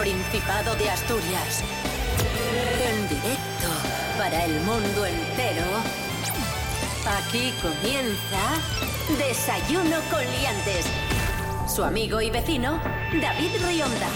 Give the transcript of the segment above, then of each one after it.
Principado de Asturias. En directo para el mundo entero. Aquí comienza Desayuno con Liantes. Su amigo y vecino, David Rionda.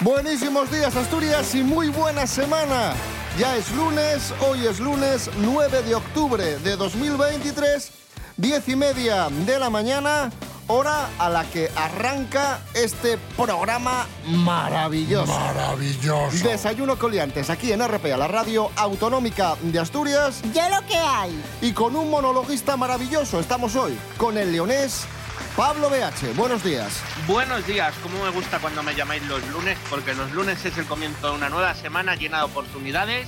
Buenísimos días Asturias y muy buena semana. Ya es lunes, hoy es lunes 9 de octubre de 2023, 10 y media de la mañana, hora a la que arranca este programa maravilloso. Maravilloso. Desayuno Coliantes, aquí en RPA, la radio autonómica de Asturias. Ya lo que hay. Y con un monologuista maravilloso estamos hoy, con el leonés Pablo BH. Buenos días. Buenos días, como me gusta cuando me llamáis los lunes, porque los lunes es el comienzo de una nueva semana llena de oportunidades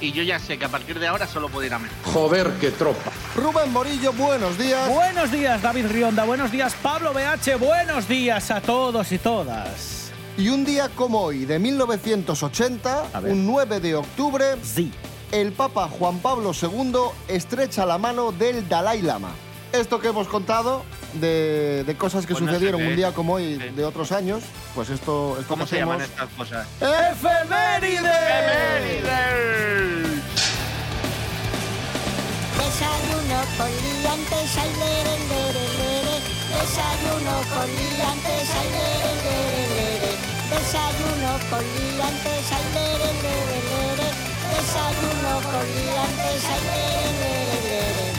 y yo ya sé que a partir de ahora solo puedo ir a menos. Joder, qué tropa. Rubén Morillo, buenos días. Buenos días, David Rionda. Buenos días, Pablo BH. Buenos días a todos y todas. Y un día como hoy, de 1980, A ver. un 9 de octubre, Sí. el Papa Juan Pablo II estrecha la mano del Dalai Lama. Esto que hemos contado de, de cosas que Pues no sé sucedieron un día como hoy Sí. de otros años, pues esto, esto ¿Cómo se llaman estas cosas? ¡Efemérides! Desayuno con liantes, ay, lere, lere. Desayuno con liantes, ay, lere, lere. Desayuno con liantes, ay, lere, lere. Desayuno con liantes, ay, lere, lere.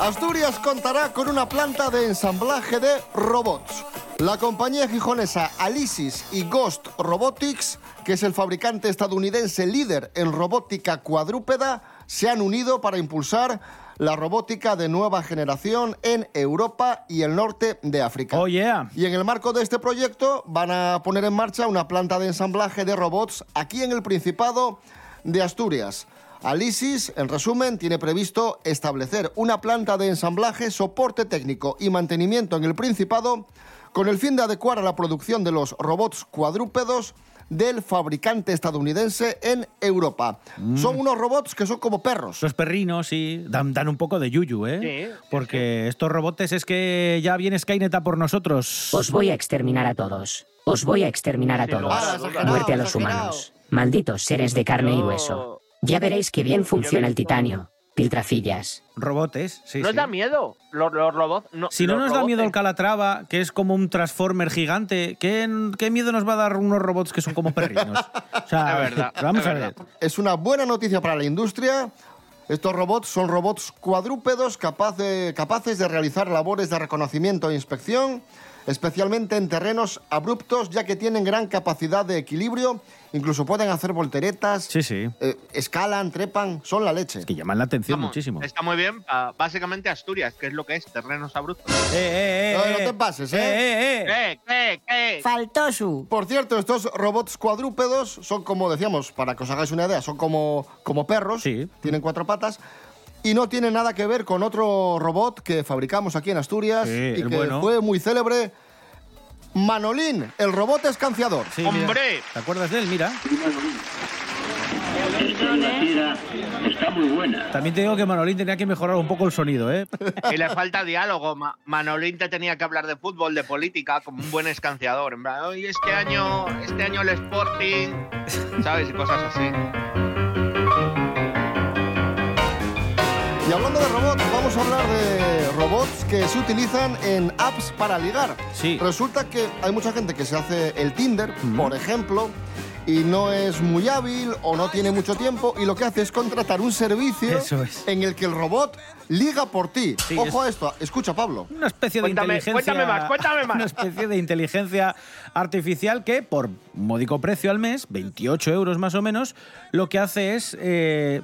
Asturias contará con una planta de ensamblaje de robots. La compañía gijonesa Alisis y Ghost Robotics, que es el fabricante estadounidense líder en robótica cuadrúpeda, se han unido para impulsar la robótica de nueva generación en Europa y el norte de África. Oh, yeah. Y en el marco de este proyecto van a poner en marcha una planta de ensamblaje de robots aquí en el Principado de Asturias. Alisis, en resumen, tiene previsto establecer una planta de ensamblaje, soporte técnico y mantenimiento en el Principado con el fin de adecuar a la producción de los robots cuadrúpedos del fabricante estadounidense en Europa. Son unos robots que son como perros. Los perrinos, sí, dan, dan un poco de yuyu, ¿eh? Sí, sí, Porque estos robotes es que ya viene Skynet a por nosotros. Os voy a exterminar a todos. Os voy a exterminar a todos. Ah, Muerte a los humanos. Malditos seres de carne y hueso. Ya veréis que bien funciona el titanio. Piltrafillas. Robotes, sí. ¿No os sí. da miedo? Los, los robots. No, Si no nos da miedo el robots- Calatrava, que es como un Transformer gigante, ¿qué, qué miedo nos va a dar unos robots que son como perrinos? O sea, Es verdad, vamos es a verdad. ver. Es una buena noticia para la industria. Estos robots son robots cuadrúpedos capaz de- capaces de realizar labores de reconocimiento e inspección, especialmente en terrenos abruptos, ya que tienen gran capacidad de equilibrio, incluso pueden hacer volteretas, Sí, sí. eh, escalan, trepan, son la leche. Que llaman la atención Vamos, muchísimo. Está muy bien. ah, básicamente Asturias, que es lo que es, terrenos abruptos. Eh, eh, eh, No, no eh. te pases, ¿eh? Eh, eh, eh. ¿Qué? Faltó su. Por cierto, estos robots cuadrúpedos son como decíamos, para que os hagáis una idea, son como, como perros, Sí. tienen cuatro patas. Y no tiene nada que ver con otro robot que fabricamos aquí en Asturias Sí, y que bueno. fue muy célebre. Manolín, el robot escanciador. Sí, mira. ¡Hombre! ¿Te acuerdas de él? Mira. está muy buena. También te digo que Manolín tenía que mejorar un poco el sonido, ¿eh? Y le falta diálogo. Ma- Manolín te tenía que hablar de fútbol, de política, como un buen escanciador. En plan, hoy este año, este año el Sporting, ¿sabes? Y cosas así. Y hablando de robots, vamos a hablar de robots que se utilizan en apps para ligar. Sí. Resulta que hay mucha gente que se hace el Tinder, por ejemplo, y no es muy hábil o no tiene mucho tiempo y lo que hace es contratar un servicio Eso es. en el que el robot liga por ti. Sí, Ojo es- a esto, escucha Pablo. Una especie de Cuéntame- inteligencia. cuéntame más, cuéntame más. Una especie de inteligencia artificial que, por módico precio al mes, 28 euros más o menos, lo que hace es. eh,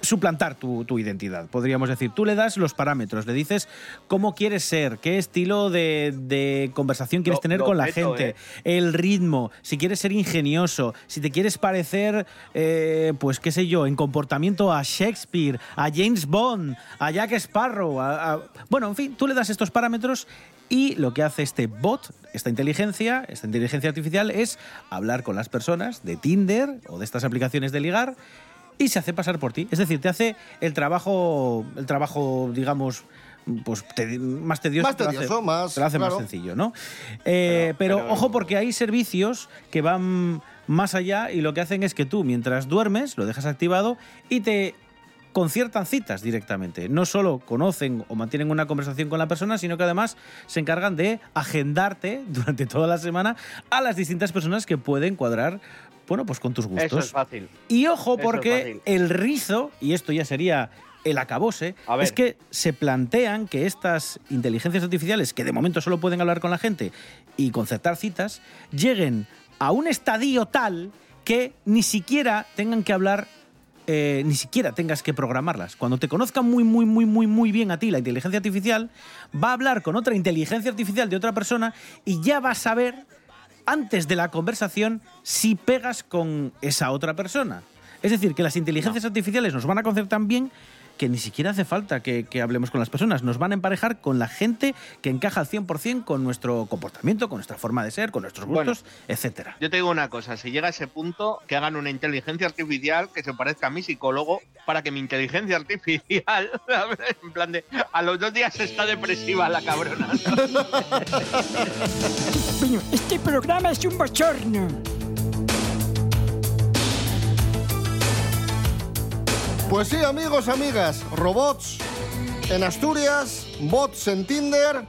suplantar tu, tu identidad, podríamos decir. Tú le das los parámetros, le dices cómo quieres ser, qué estilo de, de conversación quieres Lo- tener lo con la gente, ¿eh? el ritmo, si quieres ser ingenioso, si te quieres parecer, eh, pues qué sé yo, en comportamiento a Shakespeare, a James Bond, a Jack Sparrow, a- a- bueno, en fin, tú le das estos parámetros y lo que hace este bot, esta inteligencia, esta inteligencia artificial, es hablar con las personas de Tinder o de estas aplicaciones de ligar y se hace pasar por ti. Es decir, te hace el trabajo, el trabajo, digamos, pues te- más tedioso, Más te lo hace- tedioso, más- te lo hace claro. más sencillo, ¿no? Eh, pero, pero- ojo, porque hay servicios que van más allá y lo que hacen es que tú, mientras duermes, lo dejas activado y te conciertan citas directamente. No solo conocen o mantienen una conversación con la persona, sino que además se encargan de agendarte durante toda la semana a las distintas personas que pueden cuadrar, bueno, pues con tus gustos. Eso es fácil. Y ojo, porque el rizo, y esto ya sería el acabose, es que se plantean que estas inteligencias artificiales, que de momento solo pueden hablar con la gente y concertar citas, lleguen a un estadio tal que ni siquiera tengan que hablar. eh, ni siquiera tengas que programarlas. Cuando te conozca muy, muy, muy, muy, muy bien a ti la inteligencia artificial, va a hablar con otra inteligencia artificial de otra persona y ya va a saber antes de la conversación si pegas con esa otra persona. Es decir, que las inteligencias artificiales nos van a conocer tan bien que ni siquiera hace falta que, que hablemos con las personas. Nos van a emparejar con la gente que encaja al 100% con nuestro comportamiento, con nuestra forma de ser, con nuestros Bueno. gustos, etcétera. Yo te digo una cosa, si llega a ese punto, que hagan una inteligencia artificial que se parezca a mi psicólogo para que mi inteligencia artificial, en plan de, a los dos días está depresiva la cabrona. Bueno, este programa es un bochorno. Pues sí, amigos, amigas, robots en Asturias, bots en Tinder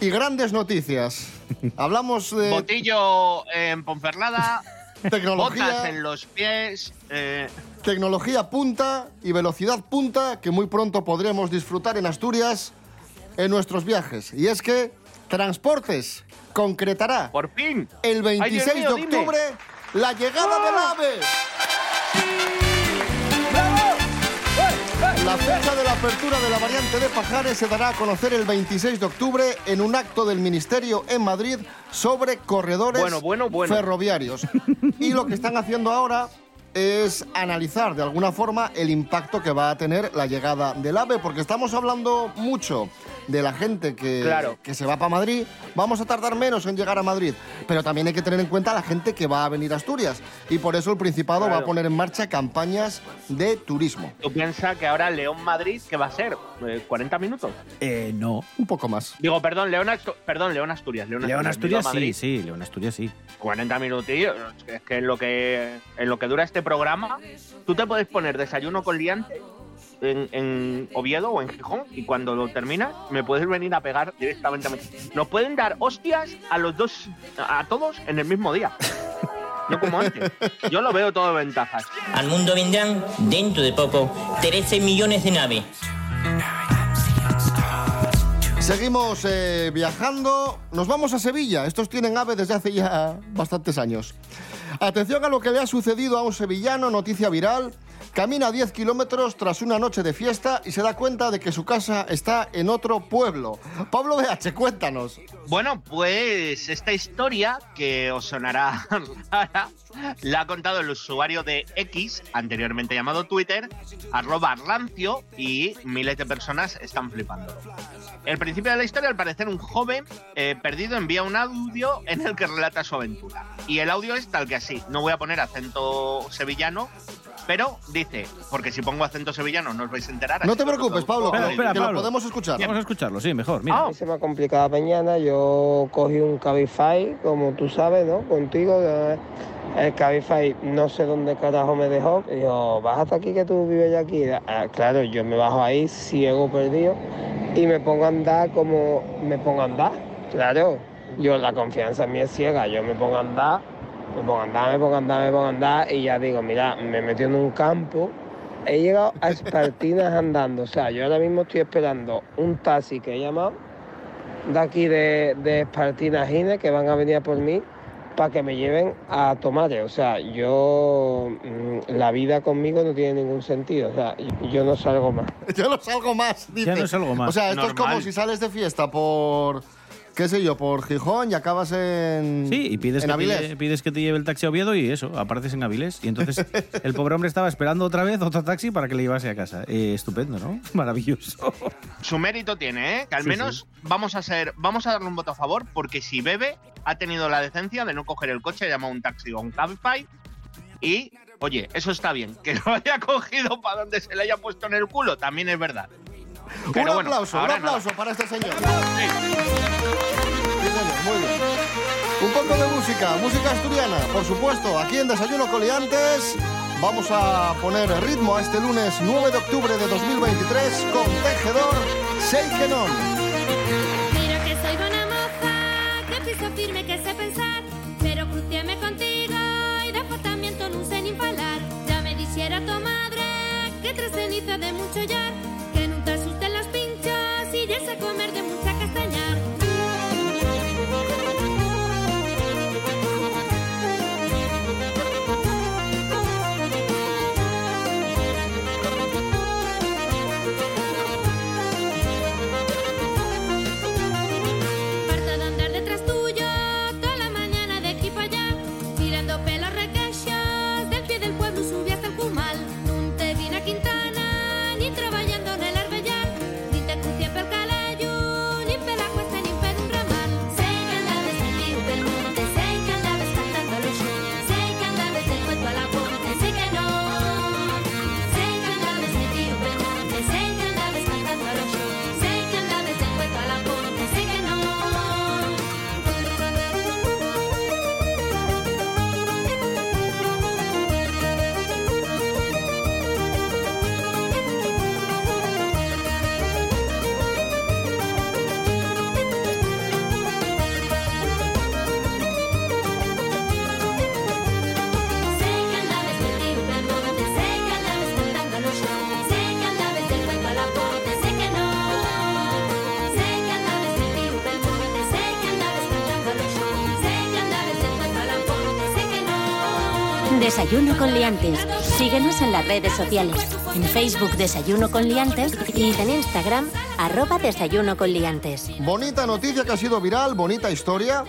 y grandes noticias. Hablamos de Botillo en Ponferrada, botas tecnología, en los pies. eh, tecnología punta y velocidad punta que muy pronto podremos disfrutar en Asturias en nuestros viajes. Y es que Transportes concretará por fin. el Ay, 26 Dios mío, de dime. octubre la llegada del AVE. apertura de la variante de Pajares se dará a conocer el 26 de octubre en un acto del Ministerio en Madrid sobre corredores Bueno, bueno, bueno. ferroviarios. Y lo que están haciendo ahora es analizar de alguna forma el impacto que va a tener la llegada del AVE, porque estamos hablando mucho de la gente que, Claro. que se va para Madrid. Vamos a tardar menos en llegar a Madrid, pero también hay que tener en cuenta la gente que va a venir a Asturias. Y por eso el Principado va a poner en marcha campañas de turismo. Tú piensas que ahora León-Madrid, ¿qué va a ser? Eh, ¿40 minutos? Eh, no. Un poco más. Digo, perdón, León, Astu- perdón, León Asturias. León, León Asturias sí, Madrid, sí, León Asturias sí. 40 minutillos. Es que- Es lo que, en lo que dura este programa, tú te puedes poner desayuno con liante en, en Oviedo o en Gijón y cuando lo terminas me puedes venir a pegar directamente a mí. Nos pueden dar hostias a los dos, a todos en el mismo día. No como antes. Yo lo veo todo de ventajas. Al mundo vendrán, dentro de poco, 13 millones de naves. Seguimos eh, viajando. Nos vamos a Sevilla. Estos tienen AVE desde hace ya bastantes años. Atención a lo que le ha sucedido a un sevillano, noticia viral. Camina 10 kilómetros tras una noche de fiesta y se da cuenta de que su casa está en otro pueblo. Pablo BH, cuéntanos. Bueno, pues esta historia que os sonará rara, la ha contado el usuario de X, anteriormente llamado Twitter, arroba rancio, y miles de personas están flipando. El principio de la historia, al parecer, un joven eh, perdido envía un audio en el que relata su aventura. Y el audio es tal que así. No voy a poner acento sevillano, pero dice, porque si pongo acento sevillano no os vais a enterar. No te preocupes, lo- Pablo, Espera, que, espera, que lo Pablo. podemos escuchar. Vamos a escucharlo, sí, mejor. Mira. Ah, se me ha complicado la mañana, yo cogí un Cabify, como tú sabes, ¿no? Contigo, el Cabify no sé dónde carajo me dejó. Y dijo, bájate aquí que tú vives ya aquí. Ah, claro, yo me bajo ahí, ciego, perdido, y me pongo a andar como me pongo a andar. Claro, yo la confianza en mí es ciega, yo me pongo a andar, me pongo a andar, me pongo a andar, me pongo a andar, y ya digo, mira, me metí en un campo. He llegado a Espartinas andando, o sea, yo ahora mismo estoy esperando un taxi que he llamado de aquí de, de Espartinas Gine que van a venir a por mí para que me lleven a Tomate. O sea, yo mm, la vida conmigo no tiene ningún sentido. O sea, yo no salgo más. Ya no salgo más, dice. Ya no salgo más. O sea, esto es como si sales de fiesta por, qué sé yo, por Gijón y acabas en, Sí, y pides en que, te, Avilés. lle- pides que te lleve el taxi a Oviedo y eso, apareces en Avilés. Y entonces el pobre hombre estaba esperando otra vez otro taxi para que le llevase a casa. Eh, estupendo, ¿no? Maravilloso. su mérito tiene, ¿eh? Que al Sí, menos vamos a ser, vamos a darle un voto a favor, porque si bebe, ha tenido la decencia de no coger el coche, llama un taxi o un Cabify y Oye, eso está bien. Que lo haya cogido para donde se le haya puesto en el culo, también es verdad. Pero un bueno, aplauso, un aplauso para este señor. Sí, señor, muy bien. Un poco de música, música asturiana, por supuesto, aquí en Desayuno Coliantes. Vamos a poner ritmo a este lunes 9 de octubre de 2023 con Tejedor Seikenon. Desayuno con liantes. Síguenos en las redes sociales. En Facebook Desayuno con liantes y en Instagram arroba Desayuno con liantes. Bonita noticia que ha sido viral, bonita historia.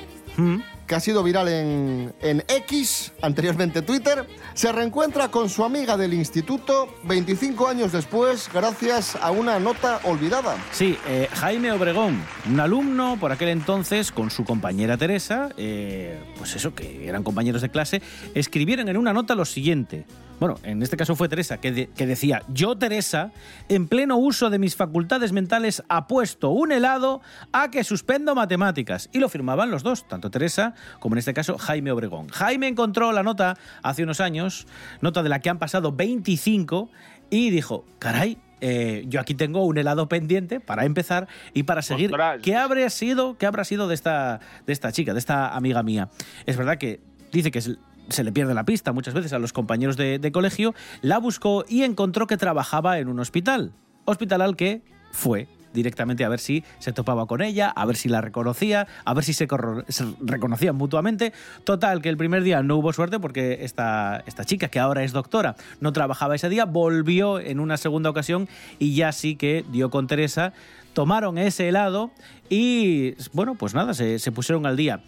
Que ha sido viral en, en X, anteriormente Twitter, se reencuentra con su amiga del instituto 25 años después gracias a una nota olvidada. Sí, eh, Jaime Obregón, un alumno por aquel entonces con su compañera Teresa, eh, pues eso, que eran compañeros de clase, escribieron en una nota lo siguiente. Bueno, en este caso fue Teresa, que, de- que decía, yo Teresa, en pleno uso de mis facultades mentales, apuesto un helado a que suspendo matemáticas. Y lo firmaban los dos, tanto Teresa como en este caso Jaime Obregón. Jaime encontró la nota hace unos años, nota de la que han pasado 25, y dijo, caray, eh, yo aquí tengo un helado pendiente para empezar y para seguir. Ostras. ¿Qué habrá sido, qué habrá sido de esta, de esta chica, de esta amiga mía? Es verdad que dice que es- se le pierde la pista muchas veces a los compañeros de, colegio, la buscó y encontró que trabajaba en un hospital. Hospital al que fue directamente a ver si se topaba con ella, a ver si la reconocía, a ver si se, se reconocían mutuamente. Total, que el primer día no hubo suerte porque esta, esta chica, que ahora es doctora, no trabajaba ese día, volvió en una segunda ocasión y ya sí que dio con Teresa, tomaron ese helado y, bueno, pues nada, se, se pusieron al día.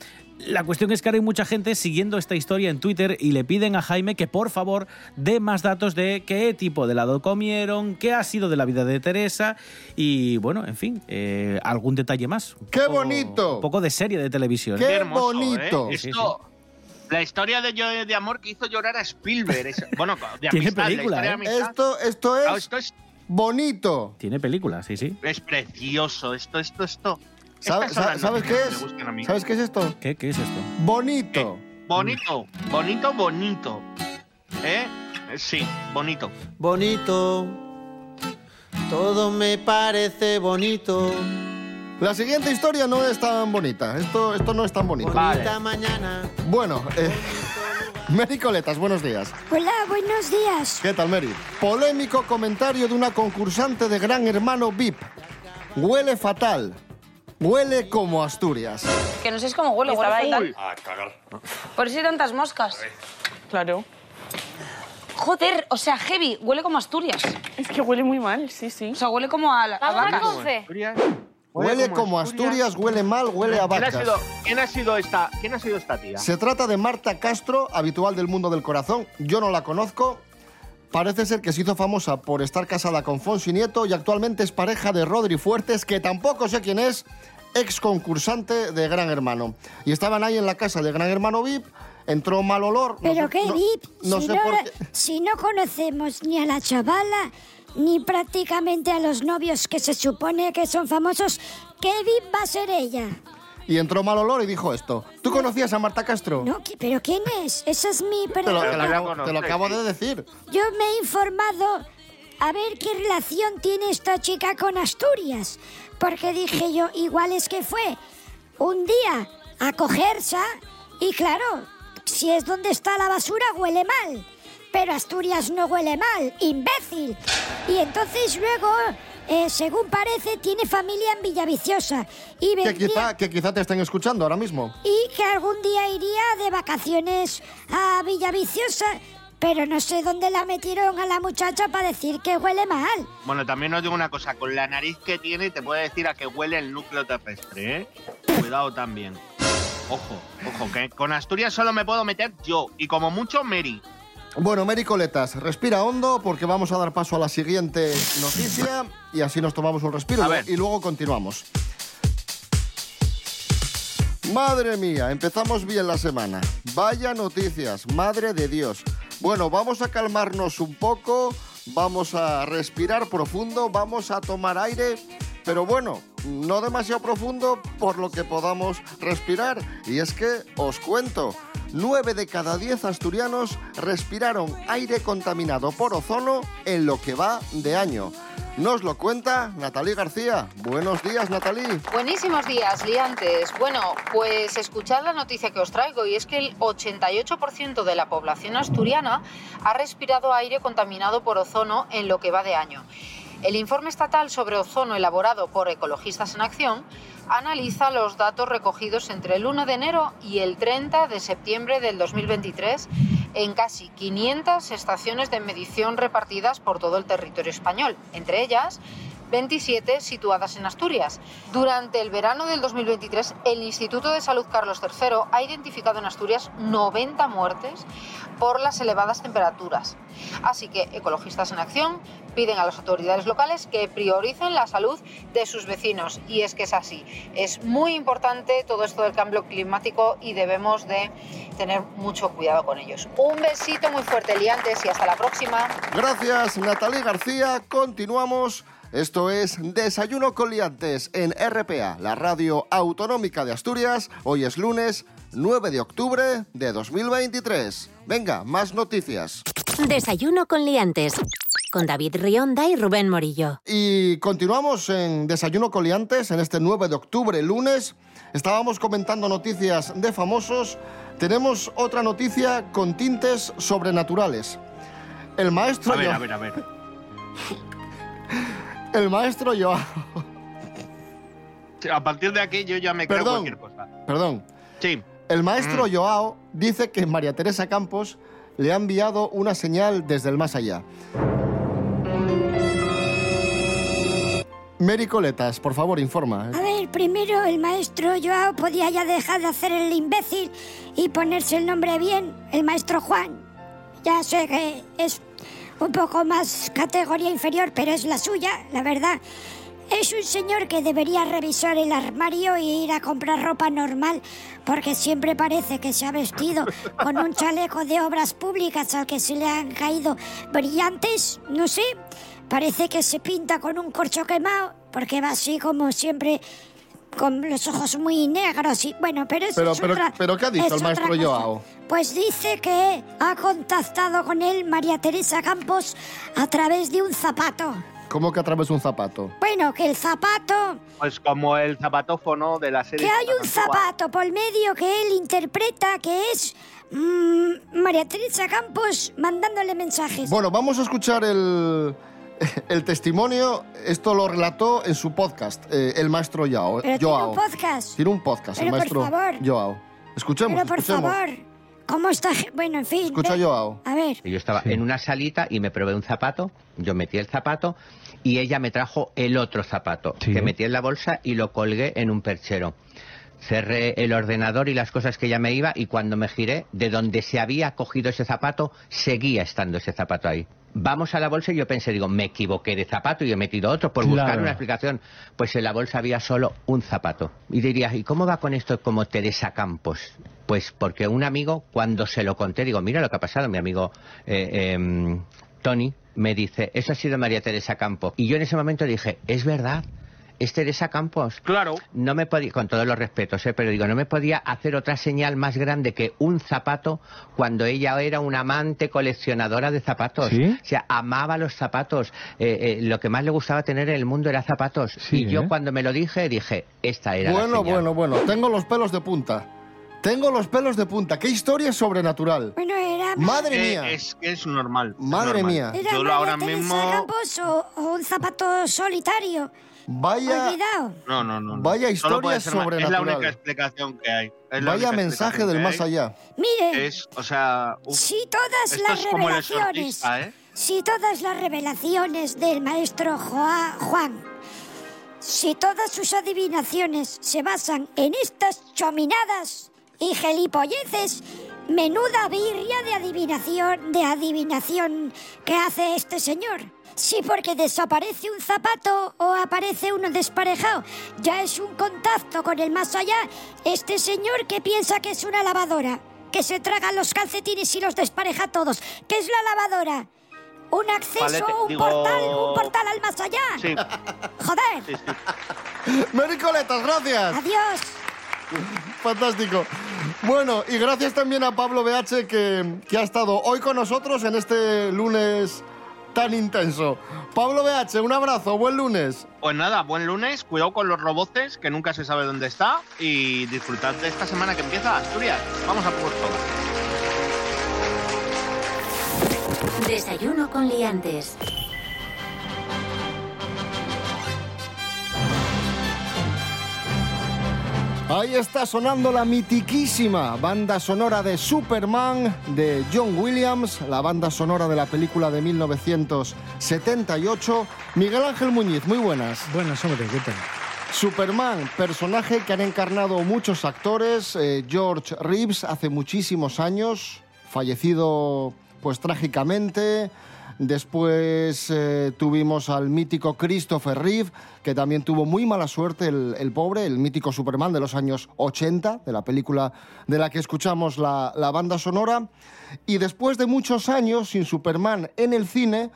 La cuestión es que ahora hay mucha gente siguiendo esta historia en Twitter y le piden a Jaime que por favor dé más datos de qué tipo de helado comieron, qué ha sido de la vida de Teresa y bueno, en fin, eh, algún detalle más. ¡Qué bonito! Un poco de serie de televisión. ¡Qué hermoso, bonito! ¿eh? Esto, La historia de, yo- de amor que hizo llorar a Spielberg. es- bueno, de Tiene amistad, película, la historia de ¿eh? amistad. Esto, esto Claro, es esto es, bonito. Tiene película, sí, sí. es precioso. Esto, esto, esto. ¿Sabe- Estas son sa- las ¿Sabes qué es? me gustan a mí. ¿Sabes qué es esto? ¿Qué, qué es esto? Bonito. Bonito, bonito, bonito. ¿Eh? Eh, Sí, bonito. Bonito, todo me parece bonito. La siguiente historia no es tan bonita. Esto, esto no es tan bonito. Bonita mañana. Bueno, eh, Mary Coletas, buenos días. Hola, buenos días. ¿Qué tal, Mary? Polémico comentario de una concursante de Gran Hermano VIP. Huele fatal. Huele como Asturias. Que no sé cómo huele, huele fatal. A cagar. Por eso hay tantas moscas. Claro. Joder, o sea, heavy, huele como Asturias. Es que huele muy mal, sí, sí. O sea, huele como a, la- a vacas. Huele como Asturias, huele mal, huele a ¿Quién ha, vacas. sido, quién, ha sido esta, ¿Quién ha sido esta tía? Se trata de Marta Castro, habitual del mundo del corazón. Yo no la conozco. Parece ser que se hizo famosa por estar casada con Fonsi Nieto y actualmente es pareja de Rodri Fuertes, que tampoco sé quién es, ex concursante de Gran Hermano. Y estaban ahí en la casa de Gran Hermano VIP entró mal olor. no Pero sé- qué no- VIP, no si, sé no, por qué. si no conocemos ni a la chavala, ni prácticamente a los novios que se supone que son famosos, ¿qué VIP va a ser ella? Y entró mal olor y dijo esto. ¿Tú conocías a Marta Castro? No, ¿qui- ¿Pero quién es? Esa es mi Te lo, te lo pregunta. acabo, te lo acabo de decir. Yo me he informado a ver qué relación tiene esta chica con Asturias. Porque dije yo, igual es que fue un día a cogerse y claro, si es donde está la basura huele mal. Pero Asturias no huele mal, imbécil. Y entonces luego, eh, según parece, tiene familia en Villaviciosa. Y Que vendría- quizá, que quizá te estén escuchando ahora mismo. y que algún día iría de vacaciones a Villaviciosa, pero no sé dónde la metieron a la muchacha para decir que huele mal. Bueno, también os digo una cosa, con la nariz que tiene te puede decir a que huele el núcleo terrestre, ¿eh? Cuidado también. Ojo, ojo, que con Asturias solo me puedo meter yo y como mucho Mary. Bueno, Mary Coletas, respira hondo porque vamos a dar paso a la siguiente noticia y así nos tomamos un respiro y luego continuamos. Madre mía, empezamos bien la semana. Vaya noticias, madre de Dios. Bueno, vamos a calmarnos un poco, vamos a respirar profundo, vamos a tomar aire, pero bueno, no demasiado profundo por lo que podamos respirar. Y es que os cuento, 9 de cada 10 asturianos respiraron aire contaminado por ozono en lo que va de año. Nos lo cuenta Natalí García. Buenos días, Natalí. Buenísimos días, liantes. Bueno, pues escuchad la noticia que os traigo y es que el 88% de la población asturiana ha respirado aire contaminado por ozono en lo que va de año. El informe estatal sobre ozono elaborado por Ecologistas en Acción analiza los datos recogidos entre el 1 de enero y el 30 de septiembre del 2023 en casi 500 estaciones de medición repartidas por todo el territorio español, entre ellas 27 situadas en Asturias. Durante el verano del 2023, el Instituto de Salud Carlos III ha identificado en Asturias 90 muertes por las elevadas temperaturas. Así que Ecologistas en Acción piden a las autoridades locales que prioricen la salud de sus vecinos. Y es que es así. Es muy importante todo esto del cambio climático y debemos de tener mucho cuidado con ellos. Un besito muy fuerte, liantes, y hasta la próxima. Gracias, Natalí García. Continuamos. Esto es Desayuno con Liantes en RPA, la radio autonómica de Asturias. Hoy es lunes 9 de octubre de 2023. Venga, más noticias. Desayuno con liantes. Con David Rionda y Rubén Morillo. Y continuamos en Desayuno con Liantes en este 9 de octubre, lunes. Estábamos comentando noticias de famosos. Tenemos otra noticia con tintes sobrenaturales. El maestro A ver, Yo- a ver, a ver. El maestro Joao. A partir de aquí yo ya me creo Perdón. cualquier cosa. Perdón. Sí. El maestro Mm. Joao dice que María Teresa Campos le ha enviado una señal desde el más allá. Mary Coletas, por favor, informa. A ver, primero el maestro Joao podía ya dejar de hacer el imbécil y ponerse el nombre bien, el maestro Juan. Ya sé que es un poco más categoría inferior, pero es la suya, la verdad. Es un señor que debería revisar el armario y ir a comprar ropa normal, porque siempre parece que se ha vestido con un chaleco de obras públicas al que se le han caído brillantes, no sé. Parece que se pinta con un corcho quemado, porque va así como siempre con los ojos muy negros y bueno, pero eso Pero, es pero, otra- pero ¿qué ha dicho el maestro. Joao? Pues dice que ha contactado con él María Teresa Campos a través de un zapato. ¿Cómo que a través de un zapato? Bueno, que el zapato, Pues como el zapatófono de la serie. que hay un zapato por medio que él interpreta que es mm, María Teresa Campos mandándole mensajes. Bueno, vamos a escuchar el, el testimonio. Esto lo relató en su podcast, eh, el maestro Joao. Pero tiene Joao. un podcast. Tiene un podcast, el Pero por maestro favor. Joao. Escuchemos, Pero por escuchemos. favor, ¿cómo está? Bueno, en fin. Escucha, ve- Joao. A ver. Yo estaba en una salita y me probé un zapato, yo metí el zapato y ella me trajo el otro zapato, que metí en la bolsa y lo colgué en un perchero. Cerré el ordenador y las cosas que ya me iba y cuando me giré, de donde se había cogido ese zapato, seguía estando ese zapato ahí. Vamos a la bolsa y yo pensé, digo, me equivoqué de zapato y he metido otro por buscar Claro. una explicación. Pues en la bolsa había solo un zapato. Y dirías, ¿y cómo va con esto como Teresa Campos? Pues porque un amigo, cuando se lo conté, digo, mira lo que ha pasado, mi amigo eh, em, Tony me dice, eso ha sido María Teresa Campos. Y yo en ese momento dije, es verdad, es Teresa Campos. Claro. No me podía, con todos los respetos, ¿eh? pero digo, no me podía hacer otra señal más grande que un zapato cuando ella era una amante coleccionadora de zapatos. ¿Sí? O sea, amaba los zapatos. Eh, eh, lo que más le gustaba tener en el mundo era zapatos. Sí, y yo ¿eh? cuando me lo dije, dije, esta era la Bueno, señal. bueno, bueno. Tengo los pelos de punta. Tengo los pelos de punta. ¡Qué historia sobrenatural! Bueno, era... Madre Eh, mía. es que es normal. es Madre normal. mía. Era Yo María ahora Teresa mismo. Campos o, o un zapato solitario. Vaya, Olvidado. No, no, no. no. Vaya Solo puede historia ser ma- Es la sobrenatural. única explicación que hay. Es la vaya única mensaje explicación del que más hay. allá. Mire, Es, o sea. uf, si todas esto las es como el revelaciones, exorcista, ¿eh? si todas las revelaciones del maestro Joa- Juan, si todas sus adivinaciones se basan en estas chominadas y gelipolleces, menuda birria de adivinación, de adivinación que hace este señor. Sí, porque desaparece un zapato o aparece uno desparejado. Ya es un contacto con el más allá. Este señor que piensa que es una lavadora, que se traga los calcetines y los despareja todos. ¿Qué es la lavadora? Un acceso, Palete, un digo- portal, un portal al más allá. Sí, Joder. sí, sí. Mericoletas, gracias. Adiós. Fantástico. Bueno, y gracias también a Pablo BH que, que ha estado hoy con nosotros en este lunes tan intenso. Pablo BH, un abrazo, buen lunes. Pues nada, buen lunes, cuidado con los roboces, que nunca se sabe dónde está, y disfrutad de esta semana que empieza Asturias. Vamos a por todo. Desayuno con liantes. Ahí está sonando la mitiquísima banda sonora de Superman de John Williams, la banda sonora de la película de 1978. Miguel Ángel Muñiz, muy buenas. Buenas, hombre, ¿qué tal? Superman, personaje que han encarnado muchos actores. eh, George Reeves hace muchísimos años, fallecido pues trágicamente. Después eh, tuvimos al mítico Christopher Reeve, que también tuvo muy mala suerte, el, el pobre, el mítico Superman de los años 80, de la película de la que escuchamos la, la banda sonora. Y después de muchos años sin Superman en el cine,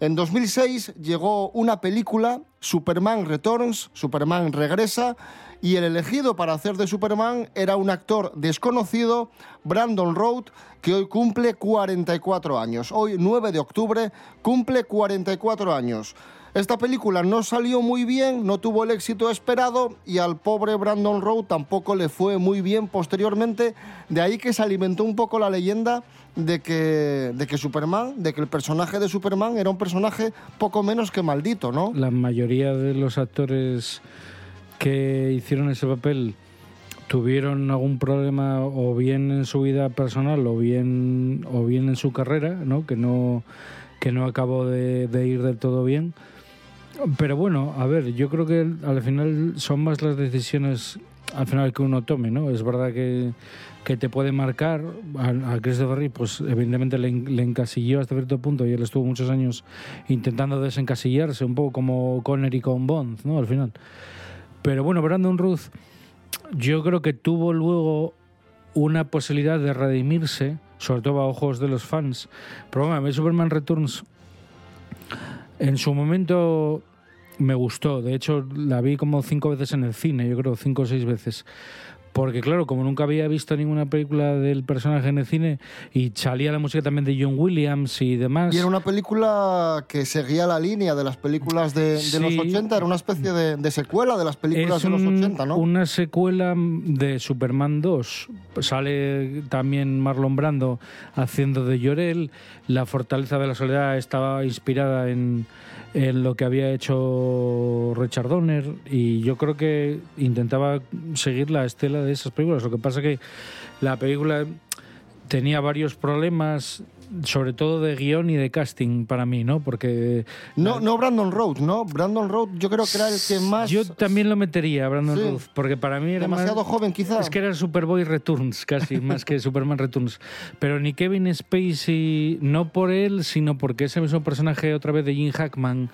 en 2006 llegó una película, Superman Returns, Superman regresa, y el elegido para hacer de Superman era un actor desconocido, Brandon Road, que hoy cumple 44 años. Hoy, 9 de octubre, cumple 44 años. Esta película no salió muy bien, no tuvo el éxito esperado y al pobre Brandon Road tampoco le fue muy bien posteriormente. De ahí que se alimentó un poco la leyenda de que, de que Superman, de que el personaje de Superman era un personaje poco menos que maldito, ¿no? La mayoría de los actores que hicieron ese papel tuvieron algún problema o bien en su vida personal o bien o bien en su carrera, ¿no? Que no que no acabó de, de ir del todo bien. Pero bueno, a ver, yo creo que al final son más las decisiones al final que uno tome, ¿no? Es verdad que, que te puede marcar a, a Christopher Reeve, pues evidentemente le, le encasilló hasta cierto punto y él estuvo muchos años intentando desencasillarse, un poco como Connery con Bond, ¿no? Al final. Pero bueno, Brandon Ruth, yo creo que tuvo luego una posibilidad de redimirse, sobre todo a ojos de los fans. Pero bueno, a mí Superman Returns en su momento me gustó. De hecho, la vi como cinco veces en el cine, yo creo, cinco o seis veces. Porque claro, como nunca había visto ninguna película del personaje en el cine y salía la música también de John Williams y demás. Y era una película que seguía la línea de las películas de, de Sí. los 80, era una especie de, de secuela de las películas de los un- 80, ¿no? una secuela de Superman 2. Sale también Marlon Brando haciendo de Llorel. La Fortaleza de la Soledad estaba inspirada en, en lo que había hecho Richard Donner y yo creo que intentaba seguir la estela de esas películas. Lo que pasa que la película tenía varios problemas sobre todo de guion y de casting para mí, ¿no? Porque No, no Brandon Rhodes, ¿no? Brandon Rhodes yo creo que era el que más... yo también lo metería, Brandon Sí. Routh, porque para mí era Demasiado más- joven, quizá. Es que era Superboy Returns, casi, más que Superman Returns. Pero ni Kevin Spacey, no por él, sino porque ese mismo personaje otra vez de Jim Hackman,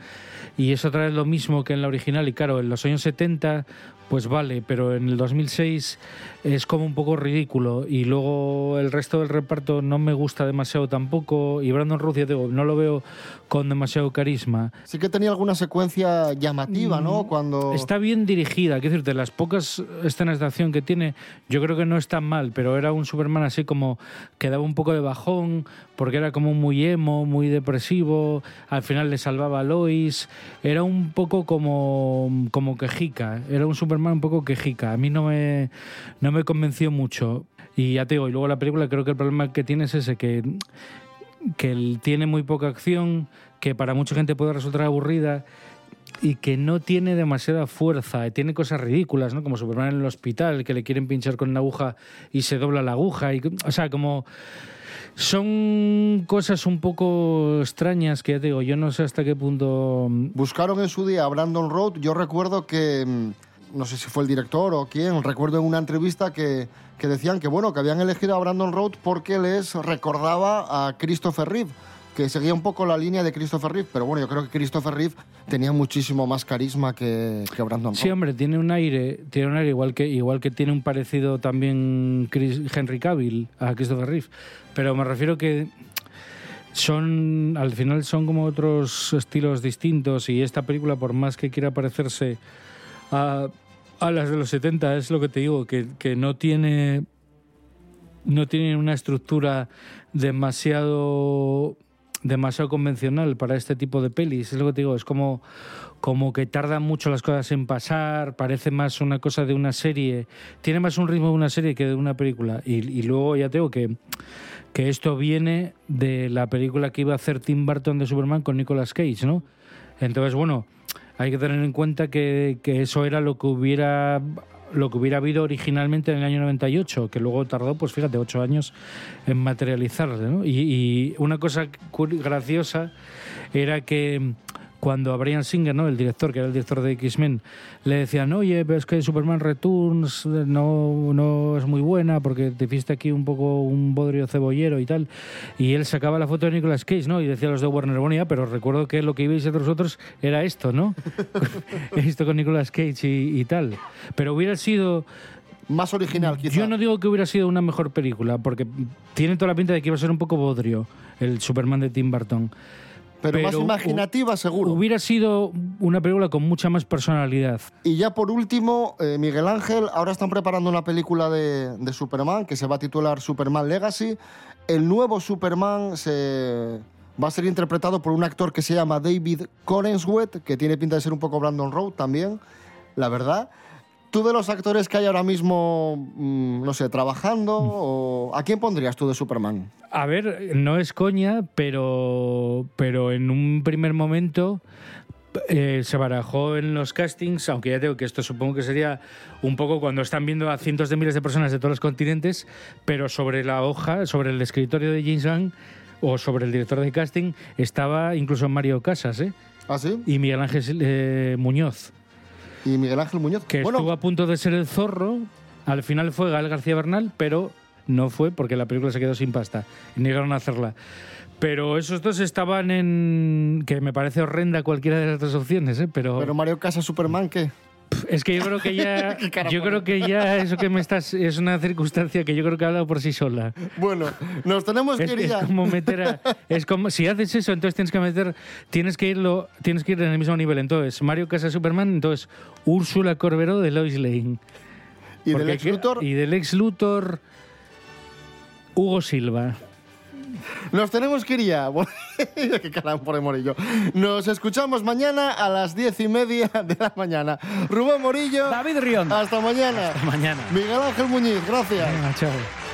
y es otra vez lo mismo que en la original, y claro, en los años 70, pues vale, pero en el 2006 es como un poco ridículo, y luego el resto del reparto no me gusta demasiado tampoco, y Brandon Routh, ya digo, no lo veo con demasiado carisma. Sí que tenía alguna secuencia llamativa, ¿no? Cuando... Mm, Está bien dirigida, quiero decirte, las pocas escenas de acción que tiene, yo creo que no están mal, pero era un Superman así como que daba un poco de bajón, porque era como muy emo, muy depresivo, al final le salvaba a Lois, era un poco como, como quejica, era un Superman un poco quejica, a mí no me, no me convenció mucho. Y ya te digo, y luego la película creo que el problema que tiene es ese, que que tiene muy poca acción, que para mucha gente puede resultar aburrida y que no tiene demasiada fuerza, tiene cosas ridículas, ¿no? Como Superman en el hospital, que le quieren pinchar con una aguja y se dobla la aguja, y, o sea, como son cosas un poco extrañas que ya te digo, yo no sé hasta qué punto... Buscaron en su día a Brandon Road. Yo recuerdo que, mm, no sé si fue el director o quién, recuerdo en una entrevista que, que decían que, bueno, que habían elegido a Brandon Road porque les recordaba a Christopher Reeve, que seguía un poco la línea de Christopher Reeve, pero bueno, yo creo que Christopher Reeve tenía muchísimo más carisma que, que Brandon Road. Sí, hombre, tiene un aire, tiene un aire igual que igual que tiene un parecido también Chris- Henry Cavill a Christopher Reeve, pero me refiero que son al final son como otros estilos distintos y esta película por más que quiera parecerse a, las de los 70 es lo que te digo que, que no tiene no tiene una estructura demasiado demasiado convencional para este tipo de pelis. Es lo que te digo, es como, como que tardan mucho las cosas en pasar, parece más una cosa de una serie, tiene más un ritmo de una serie que de una película. Y, luego ya te digo que, que esto viene de la película que iba a hacer Tim Burton de Superman con Nicolas Cage, ¿no? Entonces, bueno, hay que tener en cuenta que, que eso era lo que hubiera lo que hubiera habido originalmente en el año 98, que luego tardó, pues fíjate, ocho años en materializarse. Y, y una cosa graciosa era que cuando a Brian Singer, ¿no? el director, que era el director de X-Men, le decían, oye, pero es que Superman Returns no, no es muy buena porque te hiciste aquí un poco un bodrio cebollero y tal. Y él sacaba la foto de Nicolas Cage, ¿no? Y decía a los de Warner, bueno, ya, pero recuerdo que lo que ibais a vosotros era esto, ¿no? esto con Nicolas Cage y, y tal. Pero hubiera sido... Más original, quizá. Yo no digo que hubiera sido una mejor película, porque tiene toda la pinta de que iba a ser un poco bodrio el Superman de Tim Burton. Pero, más imaginativa, seguro. Hubiera sido una película con mucha más personalidad. Y ya por último, eh, Miguel Ángel, ahora están preparando una película de, de Superman que se va a titular Superman Legacy. El nuevo Superman se va a ser interpretado por un actor que se llama David Corenswet, que tiene pinta de ser un poco Brandon Road también, la verdad. ¿Tú de los actores que hay ahora mismo, mm, no sé, trabajando, o a quién pondrías tú de Superman? A ver, no es coña, pero, pero en un primer momento eh, se barajó en los castings, aunque ya tengo que esto supongo que sería un poco cuando están viendo a cientos de miles de personas de todos los continentes, pero sobre la hoja, sobre el escritorio de James Gunn o sobre el director de casting estaba incluso Mario Casas, ¿eh? ¿Ah, sí? Y Miguel Ángel eh, Muñoz. Y Miguel Ángel Muñoz. Que estuvo a punto de ser el zorro, al final fue Gael García Bernal, pero no fue porque la película se quedó sin pasta y negaron a hacerla. Pero esos dos estaban en. que me parece horrenda cualquiera de las dos opciones, ¿eh? Pero. Pero Mario Casas Superman, ¿qué? Es que yo creo que ya. ¿Qué cara yo creo que ya eso que me estás. es una circunstancia que yo creo que ha hablado por sí sola. Bueno, nos tenemos Es, que ir es ya. como meter a- es como si haces eso entonces tienes que meter tienes que irlo tienes que ir en el mismo nivel entonces Mario Casas Superman entonces Úrsula Corberó de Lois Lane ¿Y del ex que- Luthor? y del ex Luthor Hugo Silva Nos tenemos que ir ya. Qué cara pone Morillo. Nos escuchamos mañana a las diez y media de la mañana. Rubén Morillo. David Rion. Hasta mañana. Hasta mañana. Miguel Ángel Muñiz, gracias. Venga, chao